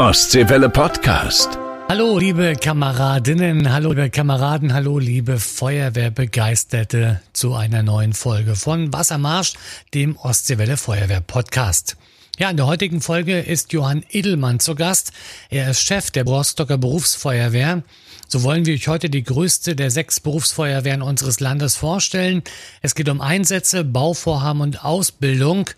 Ostseewelle Podcast. Hallo, liebe Kameradinnen, hallo, liebe Kameraden, hallo, liebe Feuerwehrbegeisterte zu einer neuen Folge von Wassermarsch, dem Ostseewelle Feuerwehr Podcast. Ja, in der heutigen Folge ist Johann Edelmann zu Gast. Er ist Chef der Rostocker Berufsfeuerwehr. So wollen wir euch heute die größte der sechs Berufsfeuerwehren unseres Landes vorstellen. Es geht um Einsätze, Bauvorhaben und Ausbildung.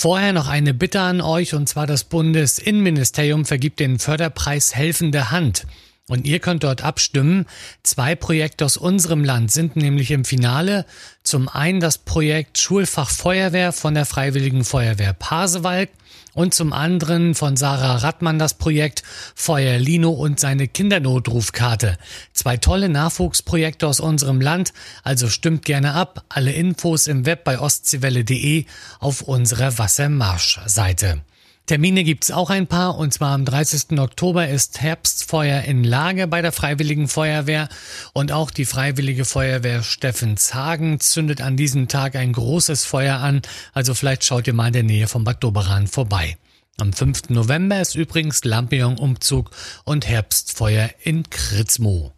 Vorher noch eine Bitte an euch, und zwar das Bundesinnenministerium vergibt den Förderpreis Helfende Hand. Und ihr könnt dort abstimmen. Zwei Projekte aus unserem Land sind nämlich im Finale. Zum einen das Projekt Schulfach Feuerwehr von der Freiwilligen Feuerwehr Pasewalk und zum anderen von Sarah Rattmann das Projekt Feuer Lino und seine Kindernotrufkarte. Zwei tolle Nachwuchsprojekte aus unserem Land, also stimmt gerne ab. Alle Infos im Web bei ostseewelle.de auf unserer Wassermarsch-Seite. Termine gibt's auch ein paar und zwar am 30. Oktober ist Herbstfeuer in Lage bei der Freiwilligen Feuerwehr und auch die Freiwillige Feuerwehr Steffenshagen zündet an diesem Tag ein großes Feuer an, also vielleicht schaut ihr mal in der Nähe von Bad Doberan vorbei. Am 5. November ist übrigens Lampion-Umzug und Herbstfeuer in Kritzmo.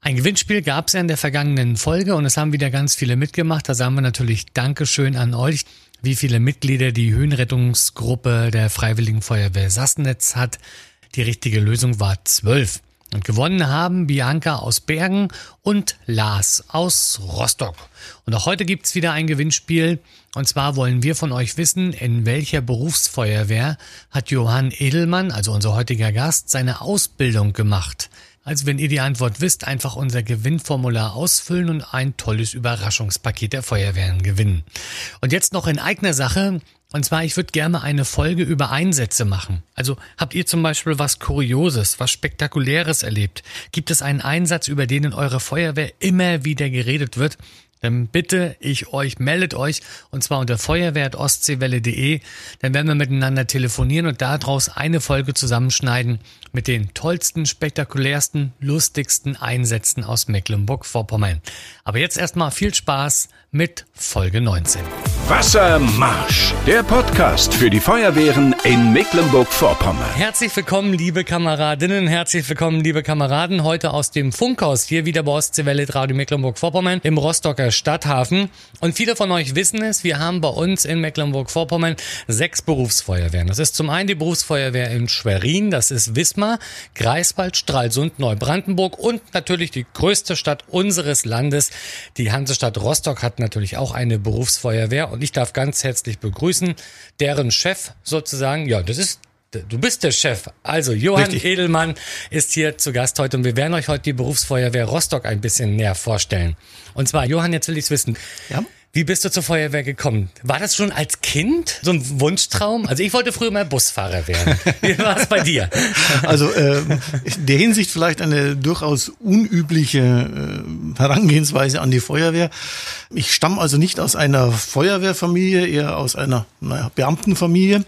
Ein Gewinnspiel gab es ja in der vergangenen Folge und es haben wieder ganz viele mitgemacht. Da sagen wir natürlich Dankeschön an euch wie viele Mitglieder die Höhenrettungsgruppe der Freiwilligen Feuerwehr Sassnetz hat. Die richtige Lösung war zwölf. Und gewonnen haben Bianca aus Bergen und Lars aus Rostock. Und auch heute gibt's wieder ein Gewinnspiel. Und zwar wollen wir von euch wissen, in welcher Berufsfeuerwehr hat Johann Edelmann, also unser heutiger Gast, seine Ausbildung gemacht. Also wenn ihr die Antwort wisst, einfach unser Gewinnformular ausfüllen und ein tolles Überraschungspaket der Feuerwehren gewinnen. Und jetzt noch in eigener Sache. Und zwar, ich würde gerne eine Folge über Einsätze machen. Also habt ihr zum Beispiel was Kurioses, was Spektakuläres erlebt? Gibt es einen Einsatz, über den in eurer Feuerwehr immer wieder geredet wird? Dann bitte ich euch, meldet euch und zwar unter feuerwehr.ostseewelle.de. Dann werden wir miteinander telefonieren und daraus eine Folge zusammenschneiden mit den tollsten, spektakulärsten, lustigsten Einsätzen aus Mecklenburg-Vorpommern. Aber jetzt erstmal viel Spaß mit Folge 19. Wassermarsch, der Podcast für die Feuerwehren in Mecklenburg-Vorpommern. Herzlich willkommen, liebe Kameradinnen, herzlich willkommen, liebe Kameraden, heute aus dem Funkhaus, hier wieder bei Ostseewelle Radio Mecklenburg-Vorpommern im Rostocker Stadthafen. Und viele von euch wissen es, wir haben bei uns in Mecklenburg-Vorpommern sechs Berufsfeuerwehren. Das ist zum einen die Berufsfeuerwehr in Schwerin, das ist Wismar, Greifswald, Stralsund, Neubrandenburg und natürlich die größte Stadt unseres Landes, die Hansestadt Rostock hat natürlich auch eine Berufsfeuerwehr und ich darf ganz herzlich begrüßen, deren Chef sozusagen, ja, das ist Du bist der Chef. Also Johann Richtig. Edelmann ist hier zu Gast heute und wir werden euch heute die Berufsfeuerwehr Rostock ein bisschen näher vorstellen. Und zwar, Johann, jetzt will ich's wissen. Ja? Wie bist du zur Feuerwehr gekommen? War das schon als Kind so ein Wunschtraum? Also ich wollte früher mal Busfahrer werden. Wie war es bei dir? Also äh, in der Hinsicht vielleicht eine durchaus unübliche äh, Herangehensweise an die Feuerwehr. Ich stamme also nicht aus einer Feuerwehrfamilie, eher aus einer naja, Beamtenfamilie. Hm.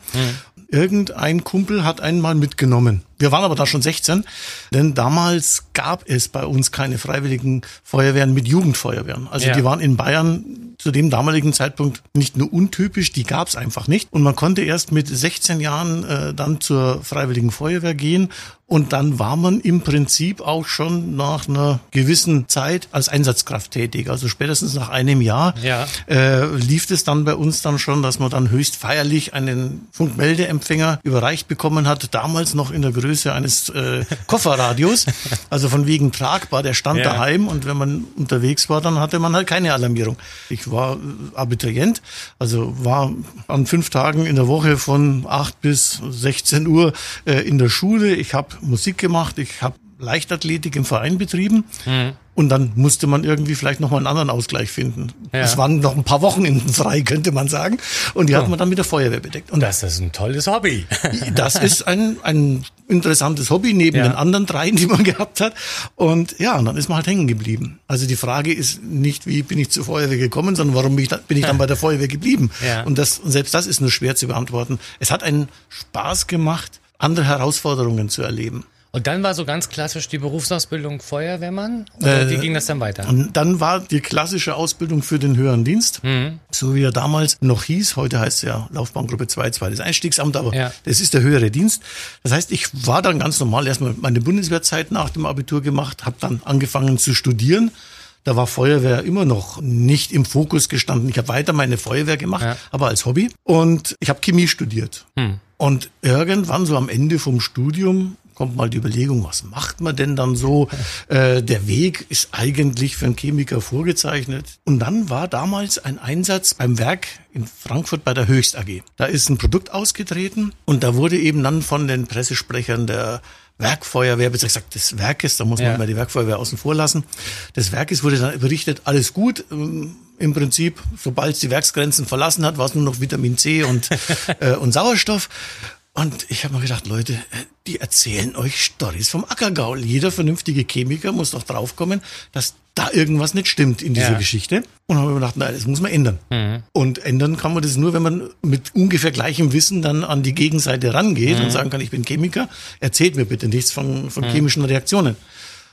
Irgendein Kumpel hat einen mal mitgenommen. Wir waren aber da schon 16, denn damals gab es bei uns keine freiwilligen Feuerwehren mit Jugendfeuerwehren. Also ja. die waren in Bayern zu dem damaligen Zeitpunkt nicht nur untypisch, die gab es einfach nicht. Und man konnte erst mit 16 Jahren äh, dann zur freiwilligen Feuerwehr gehen und dann war man im Prinzip auch schon nach einer gewissen Zeit als Einsatzkraft tätig. Also spätestens nach einem Jahr ja. äh, lief es dann bei uns dann schon, dass man dann höchst feierlich einen Funkmeldeempfänger überreicht bekommen hat. Damals noch in der Größe eines äh, Kofferradios. Also von wegen tragbar, der stand ja. daheim und wenn man unterwegs war, dann hatte man halt keine Alarmierung. Ich war äh, Abiturient, also war an fünf Tagen in der Woche von acht bis 16 Uhr äh, in der Schule. Ich habe Musik gemacht, ich habe Leichtathletik im Verein betrieben. Mhm. Und dann musste man irgendwie vielleicht nochmal einen anderen Ausgleich finden. Ja. Es waren noch ein paar Wochenenden frei, könnte man sagen. Und die oh. hat man dann mit der Feuerwehr bedeckt. Und das ist ein tolles Hobby. das ist ein, ein interessantes Hobby neben ja. den anderen dreien, die man gehabt hat. Und ja, und dann ist man halt hängen geblieben. Also die Frage ist nicht, wie bin ich zur Feuerwehr gekommen, sondern warum bin ich, da, bin ich dann bei der Feuerwehr geblieben? Ja. Und, das, und selbst das ist nur schwer zu beantworten. Es hat einen Spaß gemacht, andere Herausforderungen zu erleben. Und dann war so ganz klassisch die Berufsausbildung Feuerwehrmann? Oder Äh, wie ging das dann weiter? Und dann war die klassische Ausbildung für den höheren Dienst, Mhm. so wie er damals noch hieß. Heute heißt es ja Laufbahngruppe 2, zweites Einstiegsamt, aber Ja. das ist der höhere Dienst. Das heißt, ich war dann ganz normal erstmal meine Bundeswehrzeit nach dem Abitur gemacht, habe dann angefangen zu studieren. Da war Feuerwehr immer noch nicht im Fokus gestanden. Ich habe weiter meine Feuerwehr gemacht, Ja. aber als Hobby. Und ich habe Chemie studiert. Und irgendwann so am Ende vom Studium kommt mal die Überlegung, was macht man denn dann so? Äh, der Weg ist eigentlich für einen Chemiker vorgezeichnet. Und dann war damals ein Einsatz beim Werk in Frankfurt bei der Höchst AG. Da ist ein Produkt ausgetreten und da wurde eben dann von den Pressesprechern der Werkfeuerwehr, besser gesagt des Werkes, da muss man Ja. immer die Werkfeuerwehr außen vor lassen. Des Werkes wurde dann berichtet, alles gut. ähm, Im Prinzip, sobald es die Werksgrenzen verlassen hat, war es nur noch Vitamin C und, äh, und Sauerstoff. Und ich habe mir gedacht, Leute, äh, die erzählen euch Stories vom Ackergaul. Jeder vernünftige Chemiker muss doch draufkommen, dass da irgendwas nicht stimmt in dieser Ja. Geschichte. Und habe mir gedacht, nein, das muss man ändern. Und ändern kann man das nur, wenn man mit ungefähr gleichem Wissen dann an die Gegenseite rangeht und sagen kann, ich bin Chemiker, erzählt mir bitte nichts von, von chemischen Reaktionen.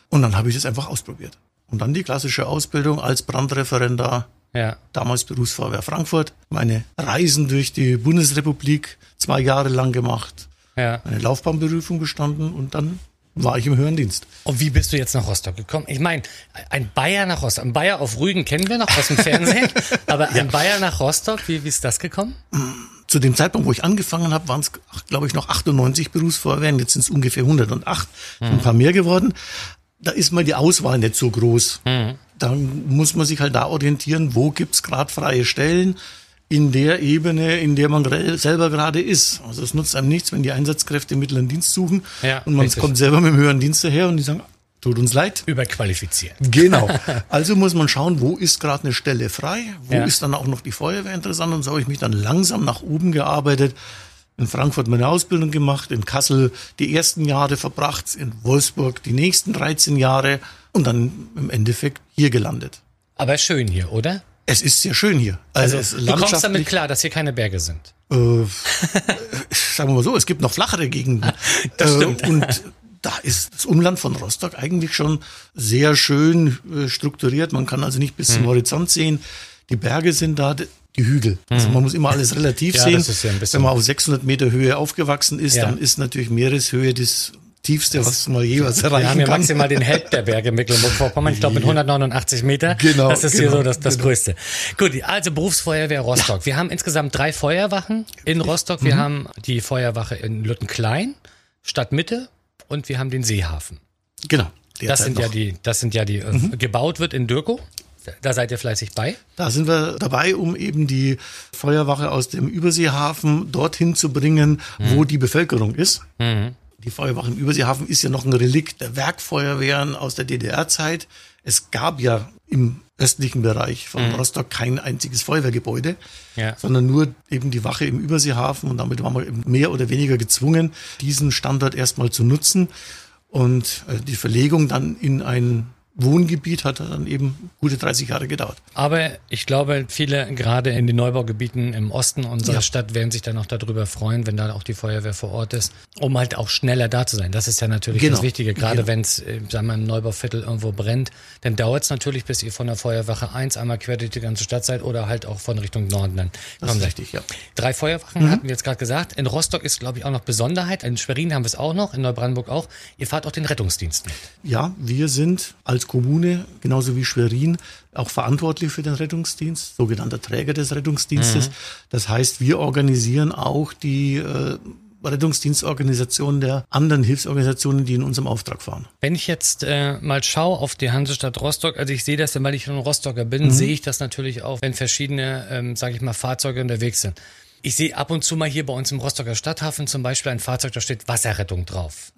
Und dann habe ich das einfach ausprobiert. Und dann die klassische Ausbildung als Brandreferendar Ja. damals Berufsfeuerwehr Frankfurt, meine Reisen durch die Bundesrepublik zwei Jahre lang gemacht, Ja. eine Laufbahnberufung bestanden und dann war ich im höheren Dienst. Und wie bist du jetzt nach Rostock gekommen? Ich meine, ein Bayer nach Rostock. Ein Bayer auf Rügen kennen wir noch aus dem Fernsehen. aber ein Bayer nach Rostock, wie, wie ist das gekommen? Zu dem Zeitpunkt, wo ich angefangen habe, waren es, glaube ich, noch 98 Berufsfeuerwehren. Jetzt sind es ungefähr 108, sind ein paar mehr geworden. Da ist mal die Auswahl nicht so groß. Da muss man sich halt da orientieren, wo gibt's gerade freie Stellen in der Ebene, in der man selber gerade ist. Also es nutzt einem nichts, wenn die Einsatzkräfte mittleren Dienst suchen Ja, und man richtig. kommt selber mit dem höheren Dienst daher und die sagen, tut uns leid. Überqualifiziert. Genau. Also muss man schauen, wo ist gerade eine Stelle frei, wo Ja. ist dann auch noch die Feuerwehr interessant und so habe ich mich dann langsam nach oben gearbeitet. In Frankfurt meine Ausbildung gemacht, in Kassel die ersten Jahre verbracht, in Wolfsburg die nächsten 13 Jahre und dann im Endeffekt hier gelandet. Aber schön hier, oder? Es ist sehr schön hier. Also, ist du kommst damit klar, dass hier keine Berge sind. äh, sagen wir mal so, es gibt noch flachere Gegenden. Das stimmt. Äh, und da ist das Umland von Rostock eigentlich schon sehr schön äh, strukturiert. Man kann also nicht bis Hm. zum Horizont sehen. Die Berge sind da, die Hügel. Also man muss immer alles relativ Hm. Ja, sehen. ja Wenn man auf 600 Meter Höhe aufgewachsen ist, Ja. dann ist natürlich Meereshöhe das tiefste, was man jeweils erreichen Wir haben hier kann. maximal den Held der Berge Mecklenburg-Vorpommern, ich glaube mit 189 Meter. Genau, Das ist hier genau, so das, das Größte. Gut, also Berufsfeuerwehr Rostock. Wir haben insgesamt drei Feuerwachen in Rostock. Mhm. Wir haben die Feuerwache in Lüttenklein, Stadtmitte und wir haben den Seehafen. Genau. Das sind ja noch. die, das sind ja die, äh, Mhm. gebaut wird in Dürkow. Da seid ihr fleißig bei. Da sind wir dabei, um eben die Feuerwache aus dem Überseehafen dorthin zu bringen, wo die Bevölkerung ist. Die Feuerwache im Überseehafen ist ja noch ein Relikt der Werkfeuerwehren aus der DDR-Zeit. Es gab ja im östlichen Bereich von Rostock kein einziges Feuerwehrgebäude, Ja. sondern nur eben die Wache im Überseehafen. Und damit waren wir mehr oder weniger gezwungen, diesen Standort erstmal zu nutzen. Und äh, die Verlegung dann in ein Wohngebiet hat dann eben gute 30 Jahre gedauert. Aber ich glaube, viele gerade in den Neubaugebieten im Osten unserer Ja. Stadt werden sich dann auch darüber freuen, wenn da auch die Feuerwehr vor Ort ist, um halt auch schneller da zu sein. Das ist ja natürlich Genau. das Wichtige. Gerade Genau. wenn es, äh, sagen wir, im Neubauviertel irgendwo brennt, dann dauert es natürlich, bis ihr von der Feuerwache 1 einmal quer durch die ganze Stadt seid oder halt auch von Richtung Norden dann Das kommen ist richtig, ja. Drei Feuerwachen hatten wir jetzt gerade gesagt. In Rostock ist, glaube ich, auch noch Besonderheit. In Schwerin haben wir es auch noch, in Neubrandenburg auch. Ihr fahrt auch den Rettungsdienst mit. Ja, wir sind als Kommune, genauso wie Schwerin, auch verantwortlich für den Rettungsdienst, sogenannter Träger des Rettungsdienstes. Das heißt, wir organisieren auch die äh, Rettungsdienstorganisationen der anderen Hilfsorganisationen, die in unserem Auftrag fahren. Wenn ich jetzt äh, mal schaue auf die Hansestadt Rostock, also ich sehe das, weil ich ein Rostocker bin, sehe ich das natürlich auch, wenn verschiedene, ähm, sage ich mal, Fahrzeuge unterwegs sind. Ich sehe ab und zu mal hier bei uns im Rostocker Stadthafen zum Beispiel ein Fahrzeug, da steht Wasserrettung drauf.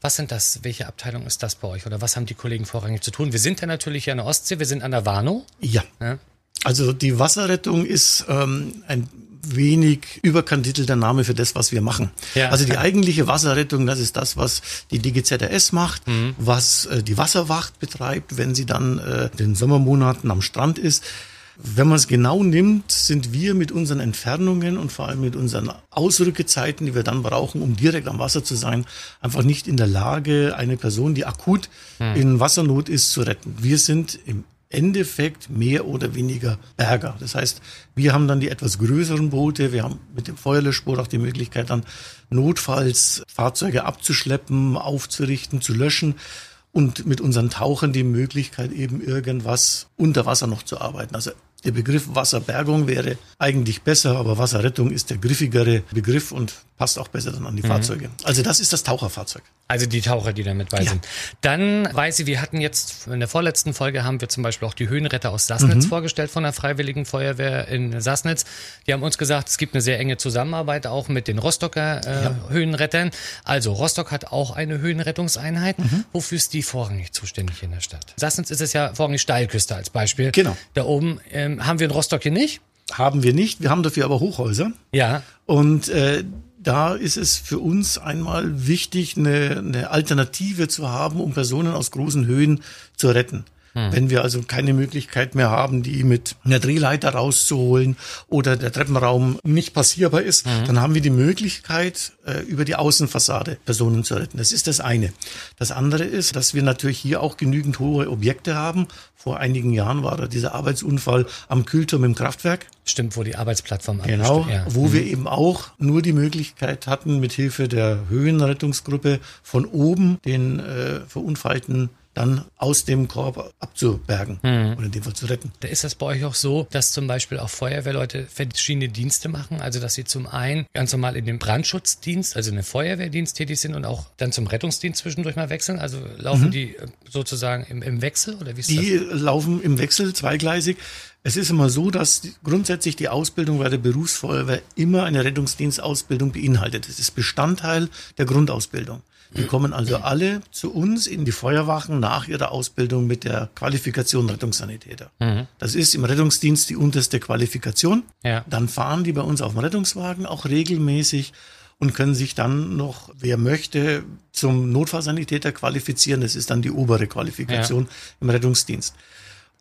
Was sind das? Welche Abteilung ist das bei euch? Oder was haben die Kollegen vorrangig zu tun? Wir sind ja natürlich an der Ostsee, wir sind an der Warnow. Ja. Ja. Also die Wasserrettung ist ähm, ein wenig überkandidelter Name für das, was wir machen. Ja. Also die eigentliche Wasserrettung, das ist das, was die DGZRS macht, Mhm. was äh, die Wasserwacht betreibt, wenn sie dann äh, in den Sommermonaten am Strand ist. Wenn man es genau nimmt, sind wir mit unseren Entfernungen und vor allem mit unseren Ausrückezeiten, die wir dann brauchen, um direkt am Wasser zu sein, einfach nicht in der Lage, eine Person, die akut hm. in Wassernot ist, zu retten. Wir sind im Endeffekt mehr oder weniger Berger. Das heißt, wir haben dann die etwas größeren Boote, wir haben mit dem Feuerlöschboot auch die Möglichkeit dann notfalls Fahrzeuge abzuschleppen, aufzurichten, zu löschen und mit unseren Tauchern die Möglichkeit eben irgendwas unter Wasser noch zu arbeiten. Also der Begriff Wasserbergung wäre eigentlich besser, aber Wasserrettung ist der griffigere Begriff und passt auch besser dann an die mhm. Fahrzeuge. Also das ist das Taucherfahrzeug. Also die Taucher, die da mit bei ja. sind. Dann weiß ich, wir hatten jetzt in der vorletzten Folge haben wir zum Beispiel auch die Höhenretter aus Sassnitz mhm. vorgestellt von der Freiwilligen Feuerwehr in Sassnitz. Die haben uns gesagt, es gibt eine sehr enge Zusammenarbeit auch mit den Rostocker äh, ja. Höhenrettern. Also Rostock hat auch eine Höhenrettungseinheit. Mhm. Wofür ist die vorrangig zuständig in der Stadt? Sassnitz ist es ja vorrangig Steilküste als Beispiel. Genau. Da oben ähm, haben wir in Rostock hier nicht. Haben wir nicht. Wir haben dafür aber Hochhäuser. Ja. Und äh, da ist es für uns einmal wichtig, eine, eine Alternative zu haben, um Personen aus großen Höhen zu retten. Hm. Wenn wir also keine Möglichkeit mehr haben, die mit einer Drehleiter rauszuholen oder der Treppenraum nicht passierbar ist, hm. dann haben wir die Möglichkeit, äh, über die Außenfassade Personen zu retten. Das ist das eine. Das andere ist, dass wir natürlich hier auch genügend hohe Objekte haben. Vor einigen Jahren war da dieser Arbeitsunfall am Kühlturm im Kraftwerk. Stimmt, wo die Arbeitsplattform Genau, ja. wo mhm. wir eben auch nur die Möglichkeit hatten, mit Hilfe der Höhenrettungsgruppe von oben den äh, verunfallten dann aus dem Korb abzubergen mhm. oder in dem Fall zu retten. Da ist das bei euch auch so, dass zum Beispiel auch Feuerwehrleute verschiedene Dienste machen, also dass sie zum einen ganz normal in den Brandschutzdienst, also in den Feuerwehrdienst tätig sind und auch dann zum Rettungsdienst zwischendurch mal wechseln. Also laufen mhm. die äh, sozusagen im, im, Wechsel oder wie ist die das? Die laufen im Wechsel zweigleisig. Es ist immer so, dass grundsätzlich die Ausbildung bei der Berufsfeuerwehr immer eine Rettungsdienstausbildung beinhaltet. Das ist Bestandteil der Grundausbildung. Die kommen also alle zu uns in die Feuerwachen nach ihrer Ausbildung mit der Qualifikation Rettungssanitäter. Mhm. Das ist im Rettungsdienst die unterste Qualifikation. Ja. Dann fahren die bei uns auf dem Rettungswagen auch regelmäßig und können sich dann noch, wer möchte, zum Notfallsanitäter qualifizieren. Das ist dann die obere Qualifikation ja. im Rettungsdienst.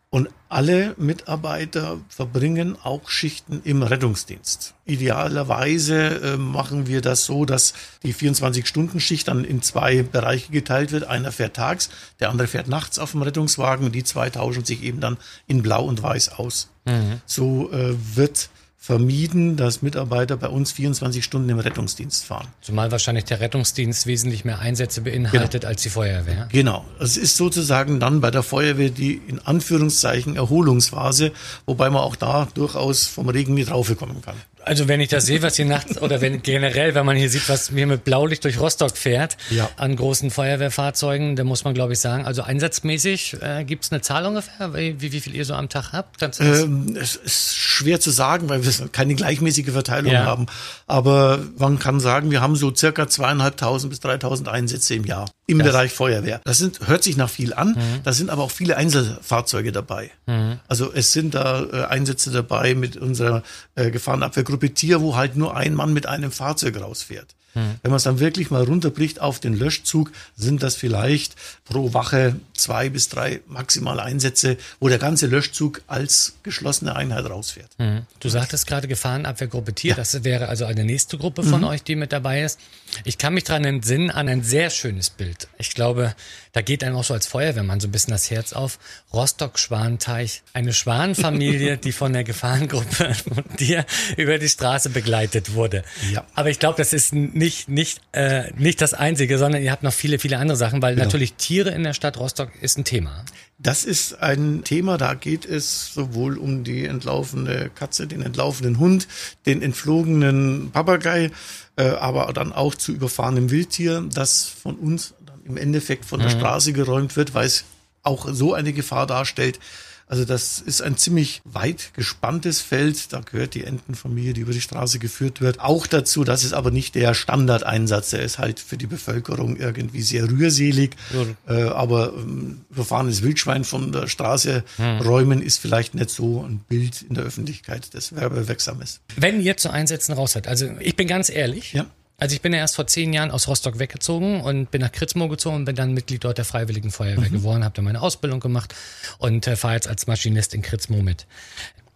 Und alle Mitarbeiter verbringen auch Schichten im Rettungsdienst. Idealerweise äh, machen wir das so, dass die 24-Stunden-Schicht dann in zwei Bereiche geteilt wird. Einer fährt tags, der andere fährt nachts auf dem Rettungswagen und die zwei tauschen sich eben dann in Blau und Weiß aus. Mhm. So äh, wird vermieden, dass Mitarbeiter bei uns 24 Stunden im Rettungsdienst fahren. Zumal wahrscheinlich der Rettungsdienst wesentlich mehr Einsätze beinhaltet genau. als die Feuerwehr. Genau. Es ist sozusagen dann bei der Feuerwehr die in Anführungszeichen Erholungsphase, wobei man auch da durchaus vom Regen nicht raufkommen kann. Also wenn ich das sehe, was hier nachts oder wenn generell, wenn man hier sieht, was mir mit Blaulicht durch Rostock fährt ja. an großen Feuerwehrfahrzeugen, da muss man glaube ich sagen, also einsatzmäßig äh, gibt es eine Zahl ungefähr, wie, wie viel ihr so am Tag habt? Ähm, es ist schwer zu sagen, weil wir keine gleichmäßige Verteilung ja. haben. Aber man kann sagen, wir haben so circa zweieinhalbtausend bis dreitausend Einsätze im Jahr im das. Bereich Feuerwehr. Das sind, hört sich nach viel an. Mhm. Da sind aber auch viele Einzelfahrzeuge dabei. Mhm. Also es sind da äh, Einsätze dabei mit unserer äh, Gefahrenabwehrgruppe Tier, wo halt nur ein Mann mit einem Fahrzeug rausfährt. Hm. Wenn man es dann wirklich mal runterbricht auf den Löschzug, sind das vielleicht pro Wache zwei bis drei maximal Einsätze, wo der ganze Löschzug als geschlossene Einheit rausfährt. Hm. Du sagtest gerade Gefahrenabwehrgruppe Tier, ja. das wäre also eine nächste Gruppe von mhm. euch, die mit dabei ist. Ich kann mich daran entsinnen an ein sehr schönes Bild. Ich glaube, da geht einem auch so als Feuerwehrmann so ein bisschen das Herz auf. Rostock-Schwanteich, eine Schwanenfamilie, die von der Gefahrengruppe von dir über die Straße begleitet wurde. Ja. Aber ich glaube, das ist nicht, nicht, äh, nicht das Einzige, sondern ihr habt noch viele, viele andere Sachen, weil genau. natürlich Tiere in der Stadt Rostock ist ein Thema. Das ist ein Thema, da geht es sowohl um die entlaufene Katze, den entlaufenen Hund, den entflogenen Papagei, äh, aber dann auch zu überfahrenem Wildtier, das von uns im Endeffekt von der mhm. Straße geräumt wird, weil es auch so eine Gefahr darstellt. Also das ist ein ziemlich weit gespanntes Feld. Da gehört die Entenfamilie, die über die Straße geführt wird, auch dazu. Das ist aber nicht der Standardeinsatz. Der ist halt für die Bevölkerung irgendwie sehr rührselig. Ja. Äh, aber ähm, verfahrenes Wildschwein von der Straße hm. räumen ist vielleicht nicht so ein Bild in der Öffentlichkeit, das werbewirksam ist. Wenn ihr zu Einsätzen raus seid, also ich bin ganz ehrlich, ja. Also ich bin ja erst vor zehn Jahren aus Rostock weggezogen und bin nach Kritzmo gezogen und bin dann Mitglied dort der Freiwilligen Feuerwehr mhm. geworden, habe dann meine Ausbildung gemacht und äh, fahre jetzt als Maschinist in Kritzmo mit.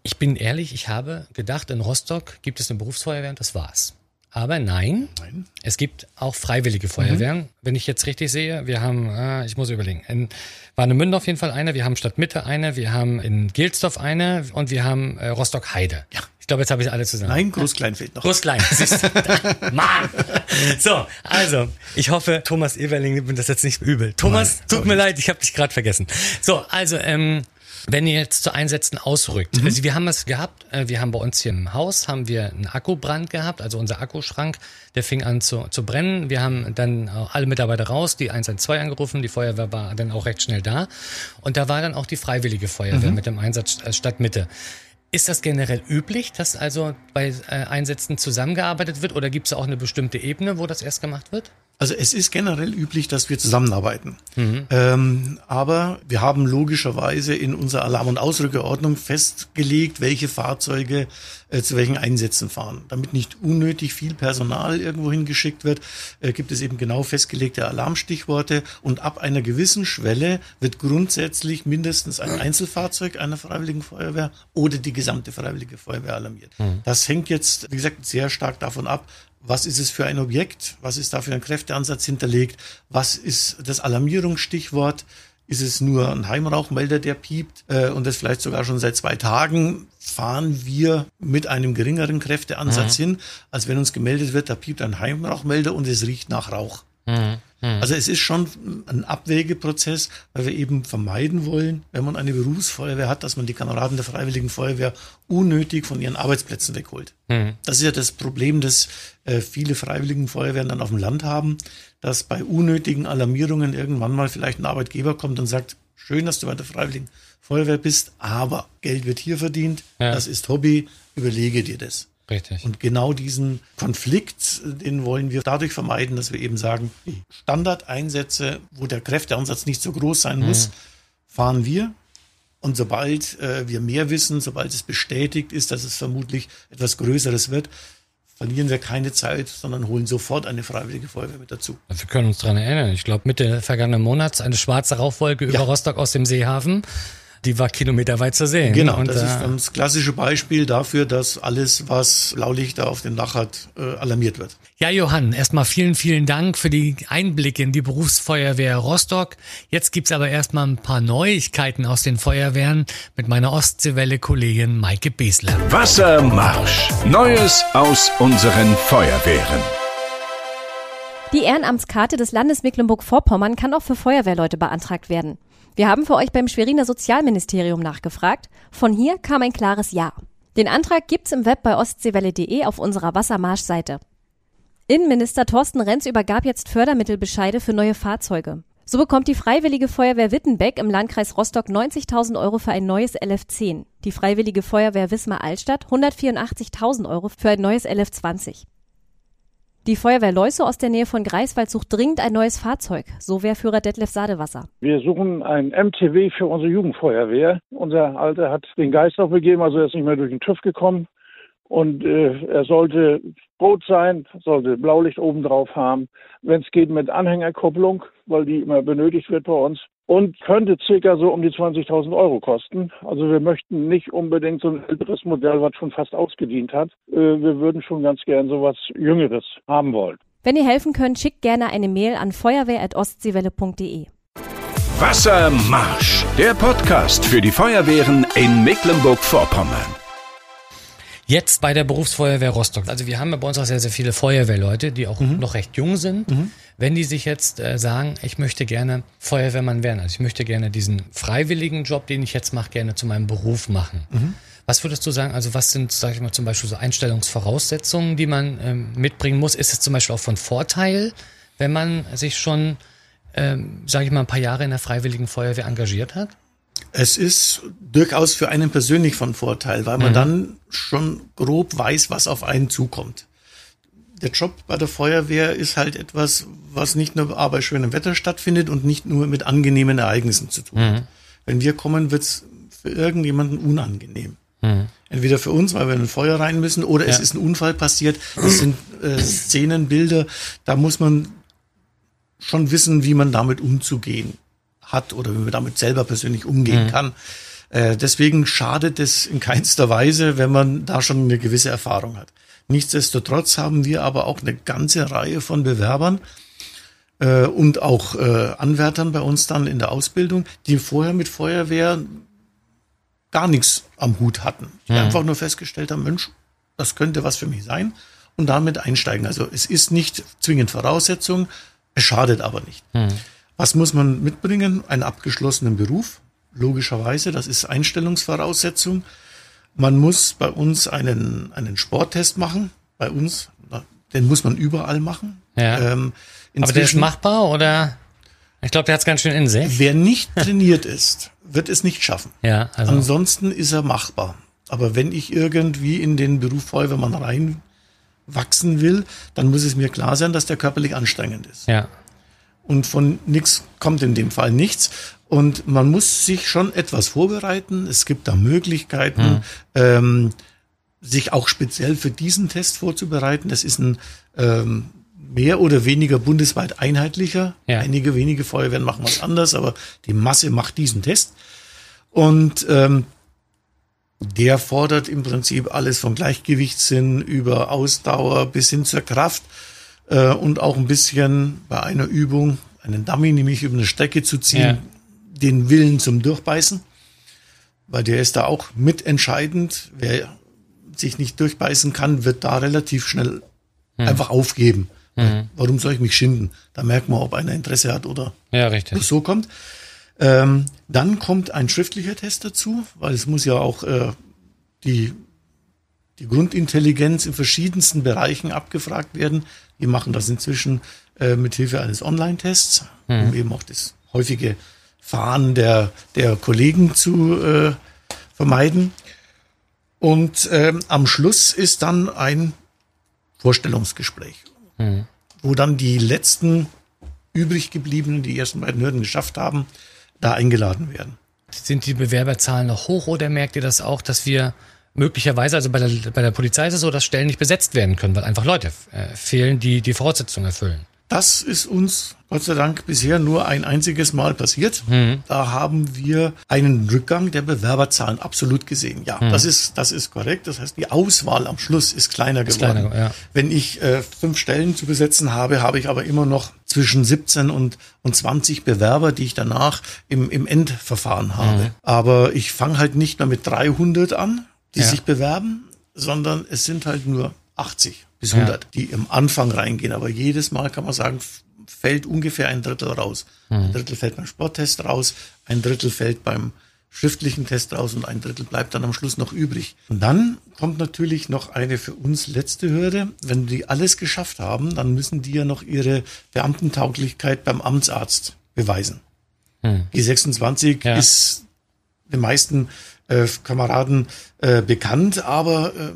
Ich bin ehrlich, ich habe gedacht, in Rostock gibt es eine Berufsfeuerwehr und das war's. Aber nein, Nein. es gibt auch freiwillige Feuerwehren. Wenn ich jetzt richtig sehe, wir haben, ah, ich muss überlegen, in Warnemünde auf jeden Fall eine, wir haben Stadtmitte eine, wir haben in Gilsdorf eine und wir haben äh, Rostock Heide. Ja. Ich glaube, jetzt habe ich alle zusammen. Nein, Groß-Klein fehlt noch. Groß-Klein. Mann! So, also, ich hoffe, Thomas Everling nimmt mir das jetzt nicht übel. Thomas, Nein, tut mir leid, ich habe dich gerade vergessen. So, also, ähm, wenn ihr jetzt zu Einsätzen ausrückt, Mhm. also wir haben es gehabt, äh, wir haben bei uns hier im Haus, haben wir einen Akkubrand gehabt, also unser Akkuschrank, der fing an zu, zu brennen. Wir haben dann alle Mitarbeiter raus, die 112 angerufen, die Feuerwehr war dann auch recht schnell da. Und da war dann auch die Freiwillige Feuerwehr Mhm. mit dem Einsatz äh, Stadtmitte. Ist das generell üblich, dass also bei äh, Einsätzen zusammengearbeitet wird oder gibt es auch eine bestimmte Ebene, wo das erst gemacht wird? Also es ist generell üblich, dass wir zusammenarbeiten. Ähm, aber wir haben logischerweise in unserer Alarm- und Ausrückeordnung festgelegt, welche Fahrzeuge äh, zu welchen Einsätzen fahren. Damit nicht unnötig viel Personal irgendwo hingeschickt wird, äh, gibt es eben genau festgelegte Alarmstichworte und ab einer gewissen Schwelle wird grundsätzlich mindestens ein Einzelfahrzeug einer Freiwilligen Feuerwehr oder die gesamte Freiwillige Feuerwehr alarmiert. Das hängt jetzt, wie gesagt, sehr stark davon ab, was ist es für ein Objekt? Was ist da für ein Kräfteansatz hinterlegt? Was ist das Alarmierungsstichwort? Ist es nur ein Heimrauchmelder, der piept äh, und das vielleicht sogar schon seit zwei Tagen? Fahren wir mit einem geringeren Kräfteansatz hin, als wenn uns gemeldet wird, da piept ein Heimrauchmelder und es riecht nach Rauch. Also es ist schon ein Abwägeprozess, weil wir eben vermeiden wollen, wenn man eine Berufsfeuerwehr hat, dass man die Kameraden der Freiwilligen Feuerwehr unnötig von ihren Arbeitsplätzen wegholt. Das ist ja das Problem, das äh, viele Freiwilligen Feuerwehren dann auf dem Land haben, dass bei unnötigen Alarmierungen irgendwann mal vielleicht ein Arbeitgeber kommt und sagt, schön, dass du bei der Freiwilligen Feuerwehr bist, aber Geld wird hier verdient, Ja. das ist Hobby, überlege dir das. Richtig. Und genau diesen Konflikt, den wollen wir dadurch vermeiden, dass wir eben sagen, die Standardeinsätze, wo der Kräfteansatz nicht so groß sein muss, fahren wir. Und sobald äh, wir mehr wissen, sobald es bestätigt ist, dass es vermutlich etwas Größeres wird, verlieren wir keine Zeit, sondern holen sofort eine freiwillige Feuerwehr mit dazu. Wir können uns dran erinnern. Ich glaube, Mitte vergangenen Monats eine schwarze Rauchwolke über Ja. Rostock aus dem Seehafen. Die war kilometerweit zu sehen. Genau, Und, das äh, ist dann das klassische Beispiel dafür, dass alles, was Blaulichter auf dem Dach hat, äh, alarmiert wird. Ja, Johann, erstmal vielen, vielen Dank für die Einblicke in die Berufsfeuerwehr Rostock. Jetzt gibt's aber erstmal ein paar Neuigkeiten aus den Feuerwehren mit meiner Ostseewelle-Kollegin Maike Besler. Wassermarsch. Neues aus unseren Feuerwehren. Die Ehrenamtskarte des Landes Mecklenburg-Vorpommern kann auch für Feuerwehrleute beantragt werden. Wir haben für euch beim Schweriner Sozialministerium nachgefragt. Von hier kam ein klares Ja. Den Antrag gibt's im Web bei ostseewelle.de auf unserer Wassermarsch-Seite. Innenminister Thorsten Renz übergab jetzt Fördermittelbescheide für neue Fahrzeuge. So bekommt die Freiwillige Feuerwehr Wittenbeck im Landkreis Rostock 90.000 Euro für ein neues LF10. Die Freiwillige Feuerwehr Wismar-Altstadt 184.000 Euro für ein neues LF20. Die Feuerwehr Leuße aus der Nähe von Greifswald sucht dringend ein neues Fahrzeug, so Wehrführer Detlef Sadewasser. Wir suchen ein MTW für unsere Jugendfeuerwehr. Unser Alter hat den Geist aufgegeben, also er ist nicht mehr durch den TÜV gekommen. Und äh, er sollte rot sein, sollte Blaulicht oben drauf haben, wenn es geht mit Anhängerkupplung, weil die immer benötigt wird bei uns. Und könnte circa so um die 20.000 Euro kosten. Also wir möchten nicht unbedingt so ein älteres Modell, was schon fast ausgedient hat. Äh, wir würden schon ganz gern sowas Jüngeres haben wollen. Wenn ihr helfen könnt, schickt gerne eine Mail an feuerwehr.ostseewelle.de. Wassermarsch. Der Podcast für die Feuerwehren in Mecklenburg-Vorpommern. Jetzt bei der Berufsfeuerwehr Rostock. Also wir haben ja bei uns auch sehr, sehr viele Feuerwehrleute, die auch noch recht jung sind. Wenn die sich jetzt äh, sagen, ich möchte gerne Feuerwehrmann werden, also ich möchte gerne diesen freiwilligen Job, den ich jetzt mache, gerne zu meinem Beruf machen. Was würdest du sagen, also was sind, sag ich mal, zum Beispiel so Einstellungsvoraussetzungen, die man ähm, mitbringen muss? Ist es zum Beispiel auch von Vorteil, wenn man sich schon, ähm, sage ich mal, ein paar Jahre in der freiwilligen Feuerwehr engagiert hat? Es ist durchaus für einen persönlich von Vorteil, weil man dann schon grob weiß, was auf einen zukommt. Der Job bei der Feuerwehr ist halt etwas, was nicht nur bei schönem Wetter stattfindet und nicht nur mit angenehmen Ereignissen zu tun hat. Wenn wir kommen, wird's für irgendjemanden unangenehm. Entweder für uns, weil wir in ein Feuer rein müssen, oder es Ja. ist ein Unfall passiert. Das sind äh, Szenen, Bilder, da muss man schon wissen, wie man damit umzugehen hat oder wie man damit selber persönlich umgehen kann. Äh, deswegen schadet es in keinster Weise, wenn man da schon eine gewisse Erfahrung hat. Nichtsdestotrotz haben wir aber auch eine ganze Reihe von Bewerbern äh, und auch äh, Anwärtern bei uns dann in der Ausbildung, die vorher mit Feuerwehr gar nichts am Hut hatten. Die Hm. einfach nur festgestellt haben, Mensch, das könnte was für mich sein und damit einsteigen. Also es ist nicht zwingend Voraussetzung, es schadet aber nicht. Was muss man mitbringen? Einen abgeschlossenen Beruf, logischerweise, das ist Einstellungsvoraussetzung. Man muss bei uns einen, einen Sporttest machen, bei uns, den muss man überall machen. Ja. Ähm, Aber der ist machbar oder? Ich glaube, der hat's ganz schön in sich. Wer nicht trainiert ist, wird es nicht schaffen. Ja, also. Ansonsten ist er machbar. Aber wenn ich irgendwie in den Beruf Feuerwehrmann reinwachsen will, dann muss es mir klar sein, dass der körperlich anstrengend ist. Ja. Und von nichts kommt in dem Fall nichts. Und man muss sich schon etwas vorbereiten. Es gibt da Möglichkeiten, ähm, sich auch speziell für diesen Test vorzubereiten. Das ist ein ähm, mehr oder weniger bundesweit einheitlicher. Ja. Einige wenige Feuerwehren machen was anders, aber die Masse macht diesen Test. Und ähm, der fordert im Prinzip alles vom Gleichgewichtssinn über Ausdauer bis hin zur Kraft äh, und auch ein bisschen bei einer Übung einen Dummy nämlich über eine Strecke zu ziehen, Ja. den Willen zum Durchbeißen, weil der ist da auch mitentscheidend. Wer sich nicht durchbeißen kann, wird da relativ schnell einfach aufgeben. Warum soll ich mich schinden? Da merkt man, ob einer Interesse hat oder Ja, richtig. so kommt. Ähm, dann kommt ein schriftlicher Test dazu, weil es muss ja auch äh, die, die Grundintelligenz in verschiedensten Bereichen abgefragt werden. Wir machen das inzwischen äh, mit Hilfe eines Online-Tests, um eben auch das häufige Fahren der, der Kollegen zu äh, vermeiden. Und ähm, am Schluss ist dann ein Vorstellungsgespräch, wo dann die letzten übrig gebliebenen, die ersten beiden Hürden geschafft haben, da eingeladen werden. Sind die Bewerberzahlen noch hoch oder merkt ihr das auch, dass wir möglicherweise, also bei der, bei der Polizei ist es so, dass Stellen nicht besetzt werden können, weil einfach Leute äh, fehlen, die die Voraussetzungen erfüllen? Das ist uns Gott sei Dank bisher nur ein einziges Mal passiert. Da haben wir einen Rückgang der Bewerberzahlen absolut gesehen. Ja, das ist das ist korrekt. Das heißt, die Auswahl am Schluss ist kleiner geworden. kleiner, ja. Wenn ich äh, fünf Stellen zu besetzen habe, habe ich aber immer noch zwischen 17 und, und 20 Bewerber, die ich danach im, im Endverfahren habe. Aber ich fange halt nicht mehr mit 300 an, die Ja. sich bewerben, sondern es sind halt nur 80 bis 100, die im Anfang reingehen. Aber jedes Mal kann man sagen, fällt ungefähr ein Drittel raus. Ein Drittel fällt beim Sporttest raus, ein Drittel fällt beim schriftlichen Test raus und ein Drittel bleibt dann am Schluss noch übrig. Und dann kommt natürlich noch eine für uns letzte Hürde. Wenn die alles geschafft haben, dann müssen die ja noch ihre Beamtentauglichkeit beim Amtsarzt beweisen. Die 26 Ja. ist den meisten äh, Kameraden äh, bekannt, aber äh,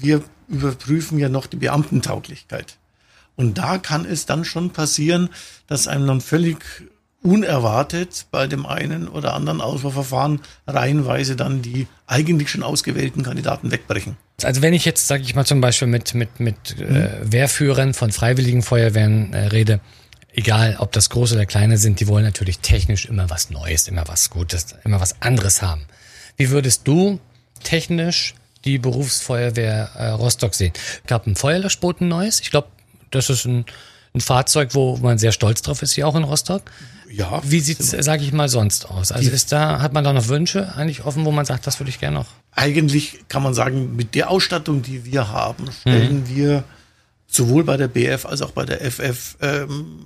wir überprüfen ja noch die Beamtentauglichkeit. Und da kann es dann schon passieren, dass einem dann völlig unerwartet bei dem einen oder anderen Auswahlverfahren reihenweise dann die eigentlich schon ausgewählten Kandidaten wegbrechen. Also wenn ich jetzt, sage ich mal zum Beispiel mit, mit, mit äh, Wehrführern von freiwilligen Feuerwehren äh, rede, egal ob das große oder kleine sind, die wollen natürlich technisch immer was Neues, immer was Gutes, immer was anderes haben. Wie würdest du technisch die Berufsfeuerwehr äh, Rostock sehen? Gab ein Feuerlöschboot ein neues? Ich glaube, das ist ein, ein Fahrzeug, wo man sehr stolz drauf ist, hier auch in Rostock. Ja, Wie sieht's, sage ich mal, sonst aus? Also ist da, hat man da noch Wünsche eigentlich offen, wo man sagt, das würde ich gerne noch? eigentlich kann man sagen, mit der Ausstattung, die wir haben, stellen wir sowohl bei der BF als auch bei der FF ähm,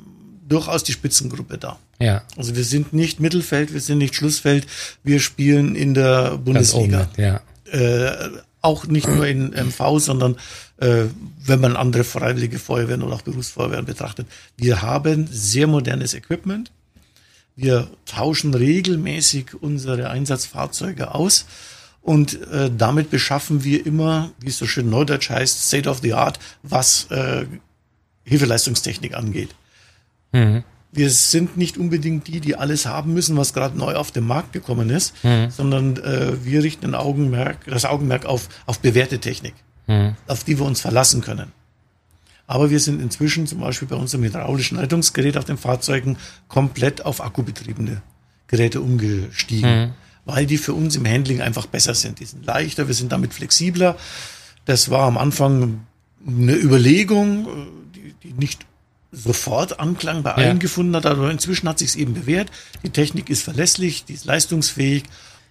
durchaus die Spitzengruppe dar. Ja, Also wir sind nicht Mittelfeld, wir sind nicht Schlussfeld, wir spielen in der. Bundesliga. mit, Ja. Äh, auch nicht nur in MV, sondern äh, wenn man andere freiwillige Feuerwehren oder auch Berufsfeuerwehren betrachtet. Wir haben sehr modernes Equipment. Wir tauschen regelmäßig unsere Einsatzfahrzeuge aus und äh, damit beschaffen wir immer, wie es so schön neudeutsch heißt, State of the Art, was äh, Hilfeleistungstechnik angeht. Wir sind nicht unbedingt die, die alles haben müssen, was gerade neu auf den Markt gekommen ist, sondern äh, wir richten ein Augenmerk, das Augenmerk auf, auf bewährte Technik, auf die wir uns verlassen können. Aber wir sind inzwischen zum Beispiel bei unserem hydraulischen Leitungsgerät auf den Fahrzeugen komplett auf akkubetriebene Geräte umgestiegen. weil die für uns im Handling einfach besser sind. Die sind leichter, wir sind damit flexibler. Das war am Anfang eine Überlegung, die, die nicht sofort Anklang bei allen ja. gefunden hat, aber inzwischen hat sich es eben bewährt. Die Technik ist verlässlich, die ist leistungsfähig.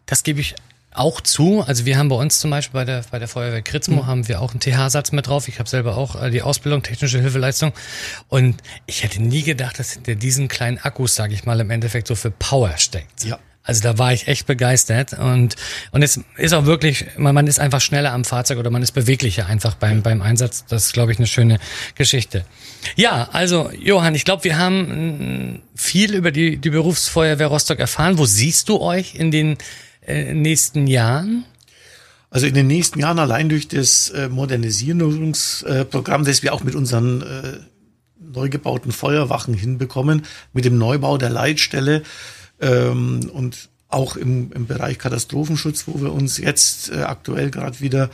Das gebe ich auch zu. Also wir haben bei uns zum Beispiel bei der, bei der Feuerwehr Kritzmo mhm. haben wir auch einen TH-Satz mit drauf. Ich habe selber auch äh, die Ausbildung technische Hilfeleistung und ich hätte nie gedacht, dass hinter diesen kleinen Akkus, sage ich mal, im Endeffekt so für Power steckt. Ja. Also da war ich echt begeistert und und es ist auch wirklich, man, man ist einfach schneller am Fahrzeug oder man ist beweglicher einfach beim beim Einsatz. Das ist, glaube ich, eine schöne Geschichte. Ja, also Johann, ich glaube, wir haben mm, viel über die die Berufsfeuerwehr Rostock erfahren. Wo siehst du euch in den äh, nächsten Jahren? Also in den nächsten Jahren allein durch das äh, Modernisierungsprogramm, das wir auch mit unseren äh, neu gebauten Feuerwachen hinbekommen, mit dem Neubau der Leitstelle ähm, und auch im, im Bereich Katastrophenschutz, wo wir uns jetzt äh, aktuell gerade wieder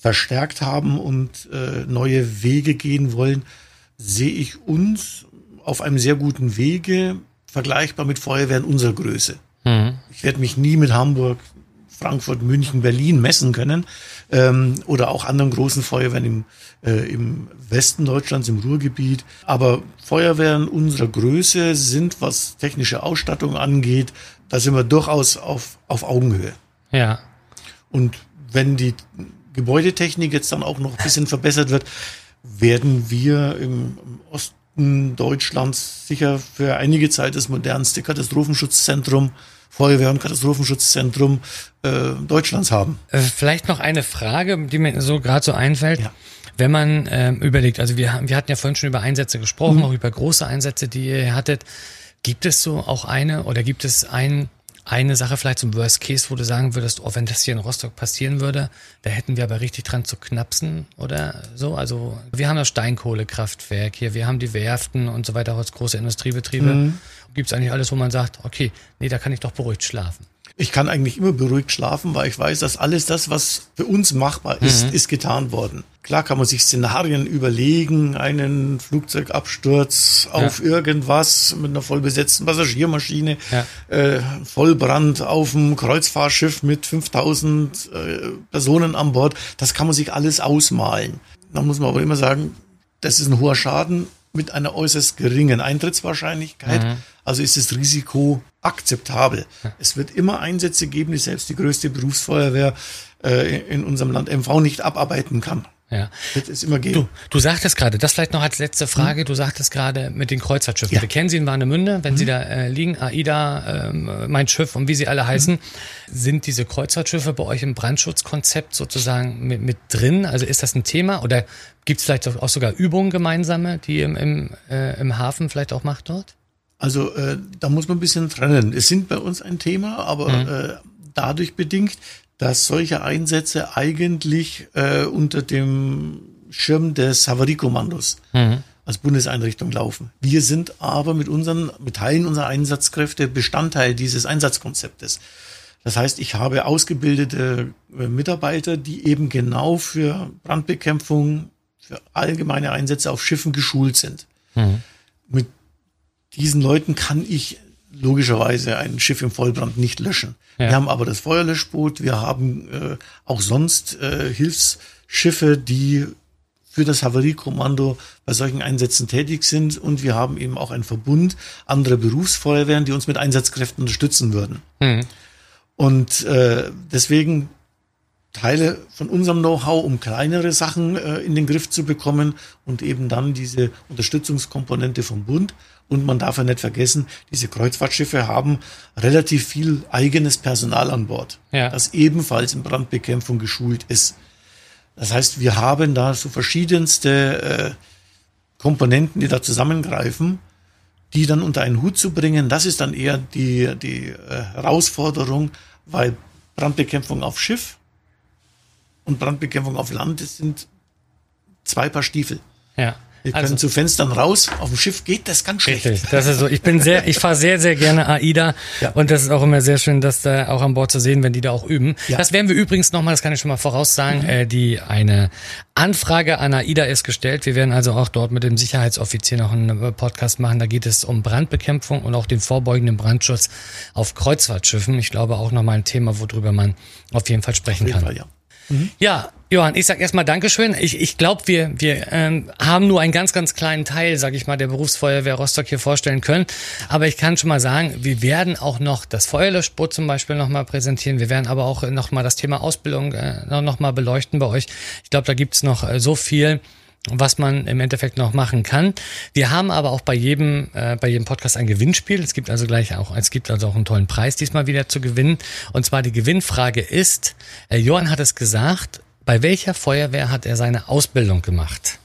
verstärkt haben und äh, neue Wege gehen wollen, sehe ich uns auf einem sehr guten Wege, vergleichbar mit Feuerwehren unserer Größe. Mhm. Ich werde mich nie mit Hamburg, Frankfurt, München, Berlin messen können ähm, oder auch anderen großen Feuerwehren im, äh, im Westen Deutschlands, im Ruhrgebiet. Aber Feuerwehren unserer Größe sind, was technische Ausstattung angeht, da sind wir durchaus auf, auf Augenhöhe. Ja. Und wenn die Gebäudetechnik jetzt dann auch noch ein bisschen verbessert wird, werden wir im, im Osten Deutschlands sicher für einige Zeit das modernste Katastrophenschutzzentrum Feuerwehr- und Katastrophenschutzzentrum äh, Deutschlands haben. Äh, vielleicht noch eine Frage, die mir so gerade so einfällt. Ja. Wenn man ähm, überlegt, also wir, wir hatten ja vorhin schon über Einsätze gesprochen, mhm. auch über große Einsätze, die ihr hattet. Gibt es so auch eine oder gibt es ein eine Sache vielleicht zum Worst Case, wo du sagen würdest, oh, wenn das hier in Rostock passieren würde, da hätten wir aber richtig dran zu knapsen oder so. Also wir haben das Steinkohlekraftwerk hier, wir haben die Werften und so weiter, auch als große Industriebetriebe. Mhm. Gibt es eigentlich alles, wo man sagt, okay, nee, da kann ich doch beruhigt schlafen. Ich kann eigentlich immer beruhigt schlafen, weil ich weiß, dass alles das, was für uns machbar ist, mhm. ist getan worden. Klar kann man sich Szenarien überlegen, einen Flugzeugabsturz auf ja. irgendwas mit einer vollbesetzten Passagiermaschine, ja. äh, Vollbrand auf dem Kreuzfahrschiff mit 5000 äh, Personen an Bord. Das kann man sich alles ausmalen. Da muss man aber immer sagen, das ist ein hoher Schaden mit einer äußerst geringen Eintrittswahrscheinlichkeit. Mhm. Also ist das Risiko akzeptabel. Es wird immer Einsätze geben, die selbst die größte Berufsfeuerwehr äh, in unserem Land MV nicht abarbeiten kann. Ja. Wird es immer geben. Du, du sagtest gerade, das vielleicht noch als letzte Frage, hm. du sagtest gerade mit den Kreuzfahrtschiffen. Ja. Wir kennen sie in Warnemünde, wenn hm. sie da äh, liegen, AIDA, ähm, mein Schiff und wie sie alle heißen. Hm. Sind diese Kreuzfahrtschiffe bei euch im Brandschutzkonzept sozusagen mit, mit drin? Also ist das ein Thema oder gibt es vielleicht auch sogar Übungen gemeinsame, die ihr im, im, äh, im Hafen vielleicht auch macht dort? Also äh, da muss man ein bisschen trennen. Es sind bei uns ein Thema, aber mhm. äh, dadurch bedingt, dass solche Einsätze eigentlich äh, unter dem Schirm des Havariekommandos mhm. als Bundeseinrichtung laufen. Wir sind aber mit unseren, mit Teilen unserer Einsatzkräfte Bestandteil dieses Einsatzkonzeptes. Das heißt, ich habe ausgebildete äh, Mitarbeiter, die eben genau für Brandbekämpfung, für allgemeine Einsätze auf Schiffen geschult sind. Mhm. Mit diesen Leuten kann ich logischerweise ein Schiff im Vollbrand nicht löschen. Ja. Wir haben aber das Feuerlöschboot, wir haben äh, auch sonst äh, Hilfsschiffe, die für das Havariekommando bei solchen Einsätzen tätig sind und wir haben eben auch einen Verbund anderer Berufsfeuerwehren, die uns mit Einsatzkräften unterstützen würden. Mhm. Und äh, deswegen Teile von unserem Know-how, um kleinere Sachen äh, in den Griff zu bekommen und eben dann diese Unterstützungskomponente vom Bund. Und man darf ja nicht vergessen, diese Kreuzfahrtschiffe haben relativ viel eigenes Personal an Bord, ja. das ebenfalls in Brandbekämpfung geschult ist. Das heißt, wir haben da so verschiedenste äh, Komponenten, die da zusammengreifen, die dann unter einen Hut zu bringen. Das ist dann eher die, die äh, Herausforderung, weil Brandbekämpfung auf Schiff und Brandbekämpfung auf Land, das sind zwei Paar Stiefel. Ja. Wir können Also- zu Fenstern raus. Auf dem Schiff geht das ganz schlecht. Richtig, das ist so. Ich bin sehr, ich fahre sehr, sehr gerne AIDA Ja. und das ist auch immer sehr schön, das da auch an Bord zu sehen, wenn die da auch üben. Ja. Das werden wir übrigens nochmal, das kann ich schon mal voraussagen, äh, die eine Anfrage an AIDA ist gestellt. Wir werden also auch dort mit dem Sicherheitsoffizier noch einen äh, Podcast machen. Da geht es um Brandbekämpfung und auch den vorbeugenden Brandschutz auf Kreuzfahrtschiffen. Ich glaube auch nochmal ein Thema, worüber man auf jeden Fall sprechen Auf jeden kann. Fall, ja. Ja, Johann, ich sag erstmal Dankeschön. Ich, ich glaube, wir, wir ähm, haben nur einen ganz, ganz kleinen Teil, sag ich mal, der Berufsfeuerwehr Rostock hier vorstellen können. Aber ich kann schon mal sagen, wir werden auch noch das Feuerlöschboot zum Beispiel nochmal präsentieren. Wir werden aber auch nochmal das Thema Ausbildung äh, nochmal beleuchten bei euch. Ich glaube, da gibt's noch äh, so viel was man im Endeffekt noch machen kann. Wir haben aber auch bei jedem, äh, bei jedem Podcast ein Gewinnspiel. Es gibt also gleich auch, es gibt also auch einen tollen Preis diesmal wieder zu gewinnen. Und zwar die Gewinnfrage ist, äh, Johann hat es gesagt, bei welcher Feuerwehr hat er seine Ausbildung gemacht?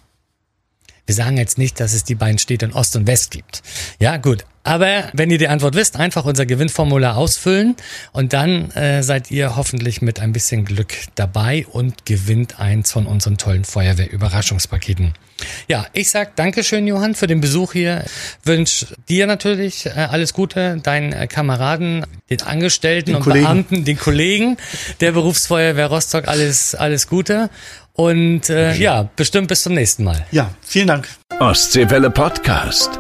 Wir sagen jetzt nicht, dass es die beiden Städte in Ost und West gibt. Ja, gut. Aber wenn ihr die Antwort wisst, einfach unser Gewinnformular ausfüllen und dann äh, seid ihr hoffentlich mit ein bisschen Glück dabei und gewinnt eins von unseren tollen Feuerwehr-Überraschungspaketen. Ja, ich sag Dankeschön, Johann, für den Besuch hier. Wünsch dir natürlich äh, alles Gute, deinen äh, Kameraden, den Angestellten Den und Kollegen. Beamten, den Kollegen der Berufsfeuerwehr Rostock alles, alles Gute. Und äh, ja, bestimmt bis zum nächsten Mal. Ja, vielen Dank. Ostseewelle Podcast.